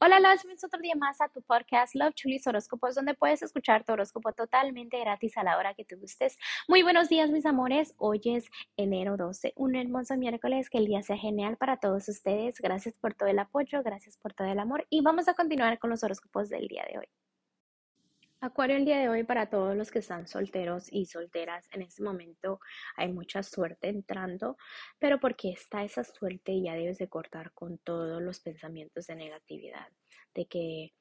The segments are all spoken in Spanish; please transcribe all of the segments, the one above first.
Hola, los bienvenidos otro día más a tu podcast Love Chulis Horóscopos, donde puedes escuchar tu horóscopo totalmente gratis a la hora que te gustes. Muy buenos días, mis amores. Hoy es enero 12, un hermoso miércoles. Que el día sea genial para todos ustedes. Gracias por todo el apoyo, gracias por todo el amor. Y vamos a continuar con los horóscopos del día de hoy. Acuario, el día de hoy para todos los que están solteros y solteras, en este momento hay mucha suerte entrando, pero porque está esa suerte ya debes de cortar con todos los pensamientos de negatividad, de que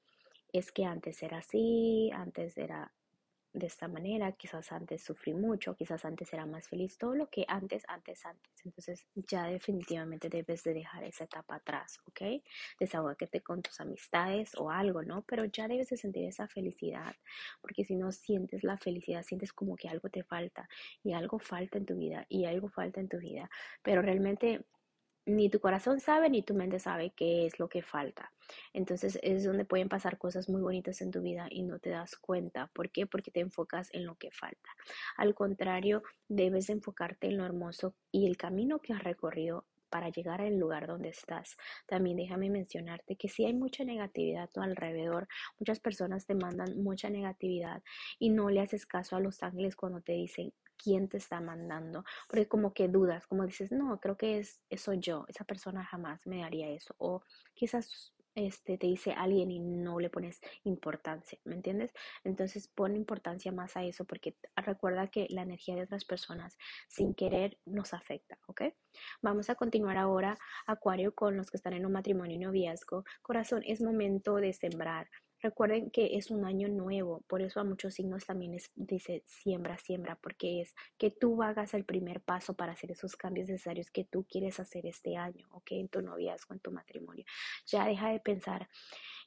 es que antes era así, antes era de esta manera, quizás antes sufrí mucho, quizás antes era más feliz, todo lo que antes, antes, antes. Entonces ya definitivamente debes de dejar esa etapa atrás, ¿ok? Desahógate con tus amistades o algo, ¿no? Pero ya debes de sentir esa felicidad, porque si no sientes la felicidad, sientes como que algo te falta y algo falta en tu vida y algo falta en tu vida, pero realmente ni tu corazón sabe ni tu mente sabe qué es lo que falta. Entonces es donde pueden pasar cosas muy bonitas en tu vida y no te das cuenta. ¿Por qué? Porque te enfocas en lo que falta. Al contrario, debes enfocarte en lo hermoso y el camino que has recorrido para llegar al lugar donde estás. También déjame mencionarte que si hay mucha negatividad a tu alrededor, muchas personas te mandan mucha negatividad y no le haces caso a los ángeles cuando te dicen quién te está mandando, porque como que dudas, como dices, no, creo que es eso yo, esa persona jamás me haría eso, o quizás este, te dice alguien y no le pones importancia, ¿me entiendes? Entonces pon importancia más a eso porque recuerda que la energía de otras personas sin querer nos afecta, ¿ok? Vamos a continuar ahora, Acuario, con los que están en un matrimonio y noviazgo. Corazón, es momento de sembrar Recuerden que es un año nuevo, por eso a muchos signos también es, dice siembra, siembra, porque es que tú hagas el primer paso para hacer esos cambios necesarios que tú quieres hacer este año, ¿ok? En tu noviazgo, en tu matrimonio. Ya deja de pensar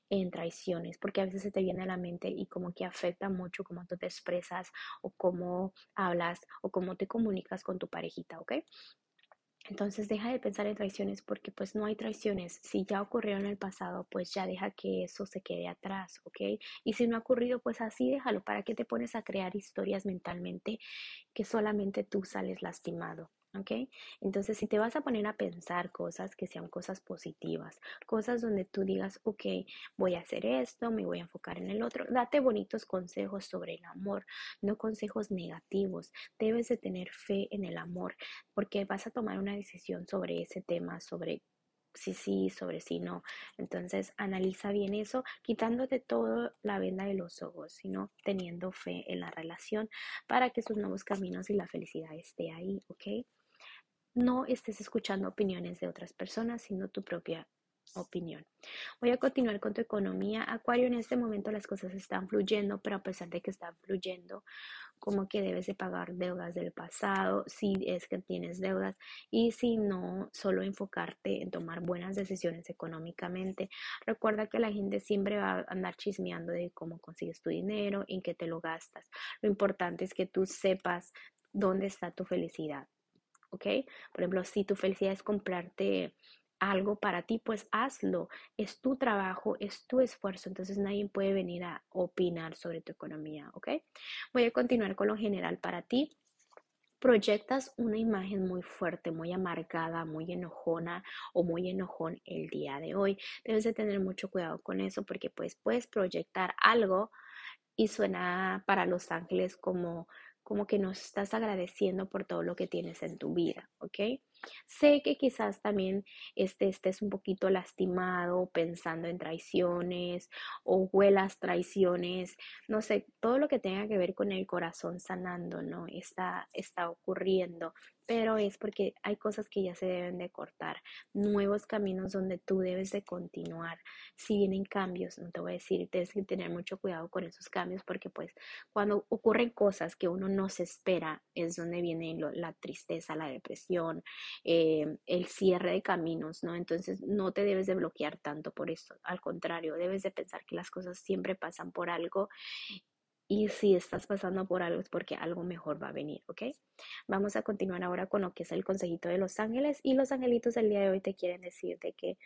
en traiciones, porque a veces se te viene a la mente y como que afecta mucho cómo tú te expresas o cómo hablas o cómo te comunicas con tu parejita, ¿ok? Entonces deja de pensar en traiciones porque pues no hay traiciones. Si ya ocurrió en el pasado, pues ya deja que eso se quede atrás, ¿ok? Y si no ha ocurrido, pues así déjalo. ¿Para qué te pones a crear historias mentalmente que solamente tú sales lastimado? ¿Ok? Entonces, si te vas a poner a pensar cosas que sean cosas positivas, cosas donde tú digas, ok, voy a hacer esto, me voy a enfocar en el otro, date bonitos consejos sobre el amor, no consejos negativos. Debes de tener fe en el amor, porque vas a tomar una decisión sobre ese tema, sobre si sí, sobre si no. Entonces, analiza bien eso, quitándote toda la venda de los ojos, sino teniendo fe en la relación para que sus nuevos caminos y la felicidad esté ahí, ¿ok? No estés escuchando opiniones de otras personas, sino tu propia opinión. Voy a continuar con tu economía. Acuario, en este momento las cosas están fluyendo, pero a pesar de que están fluyendo, como que debes de pagar deudas del pasado, si es que tienes deudas, y si no, solo enfocarte en tomar buenas decisiones económicamente. Recuerda que la gente siempre va a andar chismeando de cómo consigues tu dinero, en qué te lo gastas. Lo importante es que tú sepas dónde está tu felicidad ¿ok? Por ejemplo, si tu felicidad es comprarte algo para ti, pues hazlo. Es tu trabajo, es tu esfuerzo, entonces nadie puede venir a opinar sobre tu economía, ¿ok? Voy a continuar con lo general para ti. Proyectas una imagen muy fuerte, muy amargada, muy enojona o muy enojón el día de hoy. Debes de tener mucho cuidado con eso porque pues puedes proyectar algo y suena para los ángeles como como que nos estás agradeciendo por todo lo que tienes en tu vida, ¿ok? Sé que quizás también este, estés un poquito lastimado pensando en traiciones o huelas traiciones, no sé, todo lo que tenga que ver con el corazón sanando, ¿no? Está, está ocurriendo pero es porque hay cosas que ya se deben de cortar, nuevos caminos donde tú debes de continuar. Si vienen cambios, no te voy a decir, tienes que tener mucho cuidado con esos cambios porque pues cuando ocurren cosas que uno no se espera es donde viene la tristeza, la depresión, eh, el cierre de caminos, ¿no? Entonces no te debes de bloquear tanto por eso, al contrario, debes de pensar que las cosas siempre pasan por algo y si estás pasando por algo es porque algo mejor va a venir, ¿ok? Vamos a continuar ahora con lo que es el consejito de los ángeles y los angelitos del día de hoy te quieren decir de que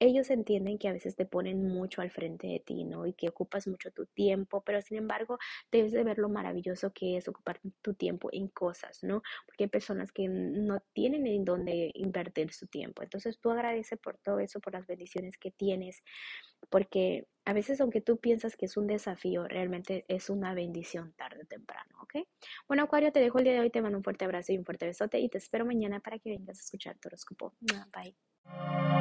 ellos entienden que a veces te ponen mucho al frente de ti, ¿no? Y que ocupas mucho tu tiempo, pero sin embargo debes de ver lo maravilloso que es ocupar tu tiempo en cosas, ¿no? Porque hay personas que no tienen en dónde invertir su tiempo. Entonces tú agradece por todo eso, por las bendiciones que tienes, porque a veces aunque tú piensas que es un desafío, realmente es una bendición tarde o temprano, Bueno, Acuario, te dejo el día de hoy, te mando un fuerte abrazo y un fuerte besote y te espero mañana para que vengas a escuchar tu horóscopo. Bye.